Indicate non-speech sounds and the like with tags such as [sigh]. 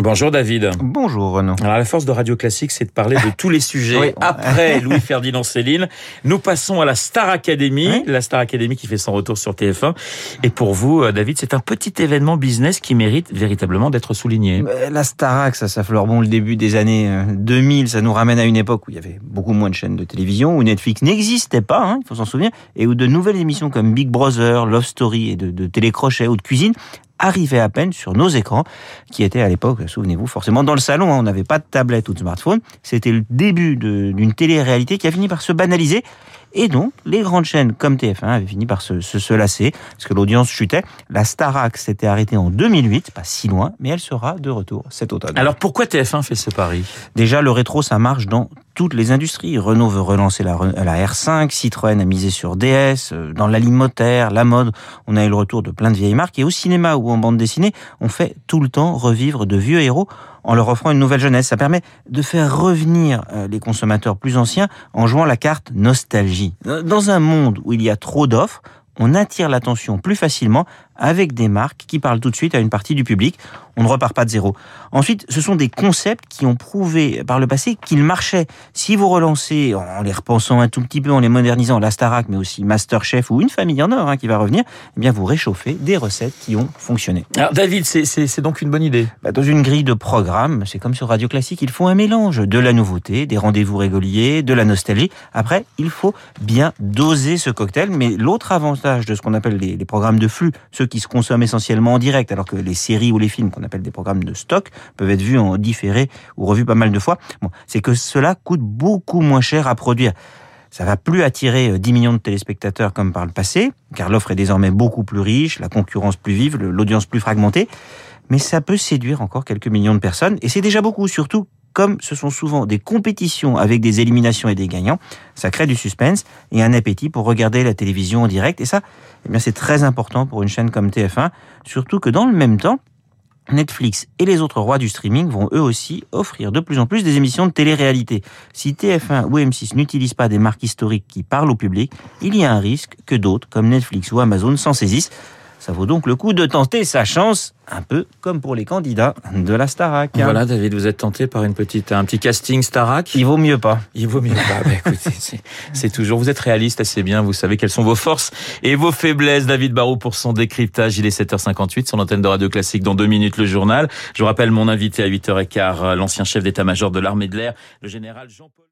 Bonjour David. Bonjour Renaud. Alors la force de Radio Classique, c'est de parler de tous les sujets. [laughs] Oui. Après [laughs] Louis-Ferdinand Céline, nous passons à la Star Academy, Oui. la Star Academy qui fait son retour sur TF1. Et pour vous, euh, David, c'est un petit événement business qui mérite véritablement d'être souligné. Euh, La Starac, ça, ça fleure bon le début des années euh, 2000. Ça nous ramène à une époque où il y avait beaucoup moins de chaînes de télévision, où Netflix n'existait pas, hein, il faut s'en souvenir, et où de nouvelles émissions comme Big Brother, Love Story et de, de télécrochet ou de cuisine arrivaient à peine sur nos écrans, qui étaient à l'époque, souvenez-vous, forcément dans le salon. hein. on n'avait pas de tablette ou de smartphone. C'était le début d'une télé-réalité qui a fini par se banaliser. Et donc, les grandes chaînes comme TF1 avaient fini par se, se, se lasser, parce que l'audience chutait. La Starac s'était arrêtée en 2008, pas si loin, mais elle sera de retour cet automne. Alors pourquoi TF1 fait ce pari? Déjà, le rétro, ça marche dans toutes les industries. Renault veut relancer la, la R5, Citroën a misé sur DS, euh, dans l'alimentaire, la mode, on a eu le retour de plein de vieilles marques. Et au cinéma ou en bande dessinée, on fait tout le temps revivre de vieux héros en leur offrant une nouvelle jeunesse. Ça permet de faire revenir euh, les consommateurs plus anciens en jouant la carte nostalgie. Dans un monde où il y a trop d'offres, on attire l'attention plus facilement avec des marques qui parlent tout de suite à une partie du public. On ne repart pas de zéro. Ensuite, ce sont des concepts qui ont prouvé par le passé qu'ils marchaient. Si vous relancez en les repensant un tout petit peu, en les modernisant, la Starac, mais aussi Masterchef ou Une famille en or hein, qui va revenir, eh bien vous réchauffez des recettes qui ont fonctionné. Alors David, c'est- donc une bonne idée. Bah, dans une grille de programmes, c'est comme sur Radio Classique, il faut un mélange de la nouveauté, des rendez-vous réguliers, de la nostalgie. Après, il faut bien doser ce cocktail. Mais l'autre avantage de ce qu'on appelle les, les programmes de flux, ceux qui se consomment essentiellement en direct, alors que les séries ou les films qu'on appelle des programmes de stock peuvent être vus en différé ou revus pas mal de fois, bon, c'est que cela coûte beaucoup moins cher à produire. Ça va plus attirer euh, 10 millions de téléspectateurs comme par le passé, car l'offre est désormais beaucoup plus riche, la concurrence plus vive, l'audience plus fragmentée mais ça peut séduire encore quelques millions de personnes, et c'est déjà beaucoup, surtout comme ce sont souvent des compétitions avec des éliminations et des gagnants, ça crée du suspense et un appétit pour regarder la télévision en direct, et ça, eh c'est très important pour une chaîne comme TF1, surtout que dans le même temps, Netflix et les autres rois du streaming vont eux aussi offrir de plus en plus des émissions de télé-réalité. Si TF1 ou M6 n'utilisent pas des marques historiques qui parlent au public, il y a un risque que d'autres, comme Netflix ou Amazon, s'en saisissent. Ça vaut donc le coup de tenter sa chance, un peu comme pour les candidats de la Starac. Voilà David, vous êtes tenté par une petite, un petit casting Starac? Il vaut mieux pas. Il vaut mieux pas. [laughs] Bah, écoutez, c'est- c'est toujours. Vous êtes réaliste assez bien. Vous savez quelles sont vos forces et vos faiblesses. David Barrault pour son décryptage. Il est 7h58 sur l'antenne de Radio Classique. Dans deux minutes, le journal. Je vous rappelle mon invité à 8h15, l'ancien chef d'état-major de l'armée de l'air, le général Jean-Paul.